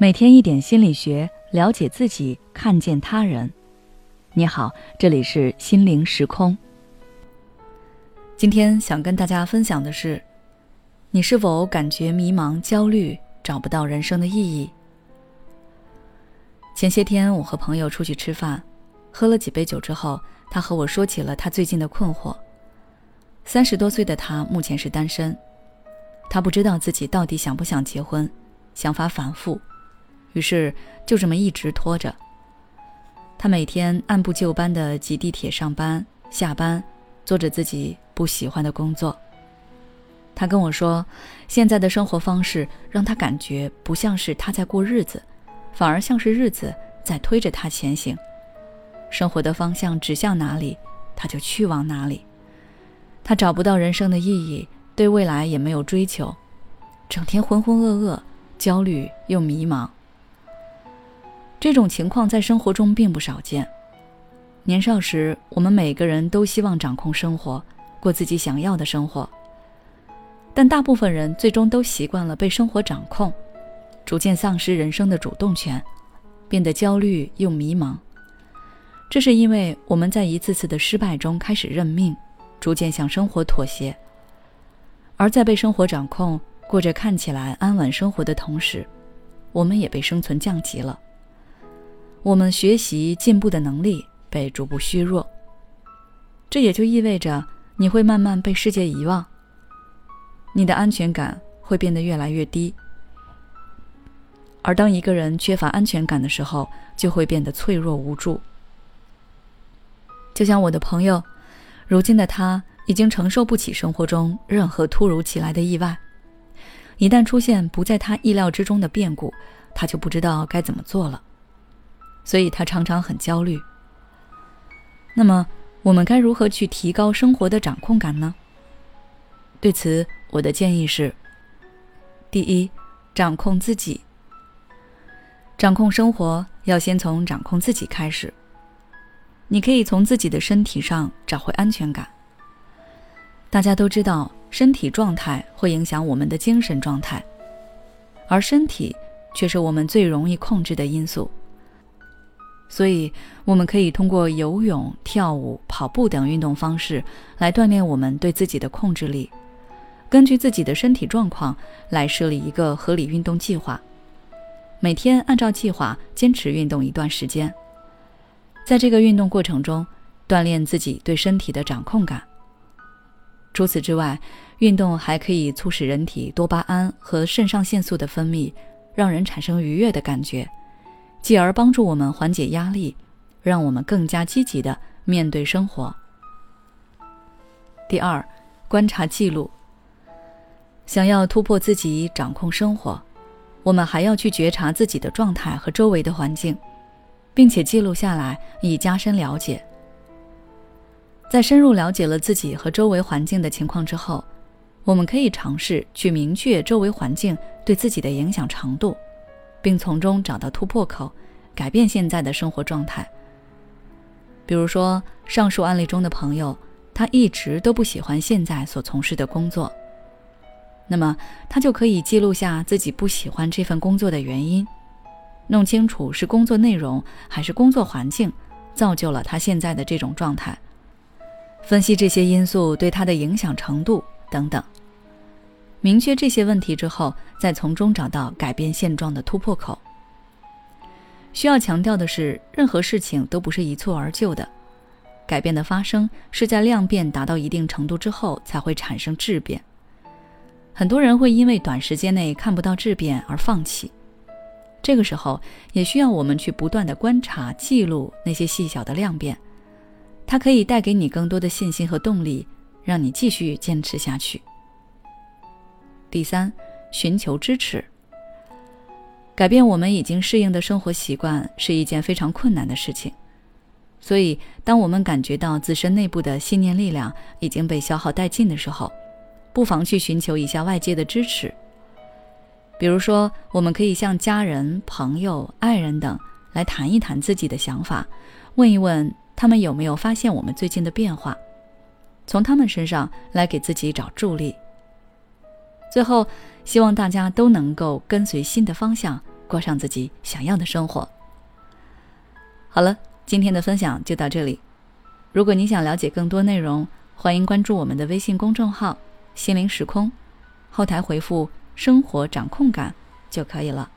每天一点心理学，了解自己，看见他人。你好，这里是心灵时空。今天想跟大家分享的是，你是否感觉迷茫、焦虑，找不到人生的意义？前些天我和朋友出去吃饭，喝了几杯酒之后，他和我说起了他最近的困惑。三十多岁的他目前是单身，他不知道自己到底想不想结婚，想法反复。于是就这么一直拖着。他每天按部就班的挤地铁上班、下班，做着自己不喜欢的工作。他跟我说，现在的生活方式让他感觉不像是他在过日子，反而像是日子在推着他前行。生活的方向指向哪里，他就去往哪里。他找不到人生的意义，对未来也没有追求，整天浑浑噩噩，焦虑又迷茫。这种情况在生活中并不少见。年少时，我们每个人都希望掌控生活，过自己想要的生活。但大部分人最终都习惯了被生活掌控，逐渐丧失人生的主动权，变得焦虑又迷茫。这是因为我们在一次次的失败中开始认命，逐渐向生活妥协。而在被生活掌控、过着看起来安稳生活的同时，我们也被生存降级了。我们学习进步的能力被逐步削弱，这也就意味着你会慢慢被世界遗忘，你的安全感会变得越来越低。而当一个人缺乏安全感的时候，就会变得脆弱无助。就像我的朋友，如今的他已经承受不起生活中任何突如其来的意外，一旦出现不在他意料之中的变故，他就不知道该怎么做了。所以他常常很焦虑。那么，我们该如何去提高生活的掌控感呢？对此，我的建议是：第一，掌控自己。掌控生活要先从掌控自己开始。你可以从自己的身体上找回安全感。大家都知道，身体状态会影响我们的精神状态，而身体却是我们最容易控制的因素。所以，我们可以通过游泳、跳舞、跑步等运动方式来锻炼我们对自己的控制力。根据自己的身体状况来设立一个合理运动计划，每天按照计划坚持运动一段时间。在这个运动过程中，锻炼自己对身体的掌控感。除此之外，运动还可以促使人体多巴胺和肾上腺素的分泌，让人产生愉悦的感觉。继而帮助我们缓解压力，让我们更加积极的面对生活。第二，观察记录。想要突破自己掌控生活，我们还要去觉察自己的状态和周围的环境，并且记录下来，以加深了解。在深入了解了自己和周围环境的情况之后，我们可以尝试去明确周围环境对自己的影响程度。并从中找到突破口，改变现在的生活状态。比如说，上述案例中的朋友，他一直都不喜欢现在所从事的工作，那么他就可以记录下自己不喜欢这份工作的原因，弄清楚是工作内容还是工作环境造就了他现在的这种状态，分析这些因素对他的影响程度等等。明确这些问题之后，再从中找到改变现状的突破口。需要强调的是，任何事情都不是一蹴而就的，改变的发生是在量变达到一定程度之后才会产生质变。很多人会因为短时间内看不到质变而放弃，这个时候也需要我们去不断的观察、记录那些细小的量变，它可以带给你更多的信心和动力，让你继续坚持下去。第三，寻求支持。改变我们已经适应的生活习惯是一件非常困难的事情，所以当我们感觉到自身内部的信念力量已经被消耗殆尽的时候，不妨去寻求一下外界的支持。比如说，我们可以向家人、朋友、爱人等来谈一谈自己的想法，问一问他们有没有发现我们最近的变化，从他们身上来给自己找助力。最后，希望大家都能够跟随新的方向，过上自己想要的生活。好了，今天的分享就到这里。如果你想了解更多内容，欢迎关注我们的微信公众号“心灵时空”，后台回复“生活掌控感”就可以了。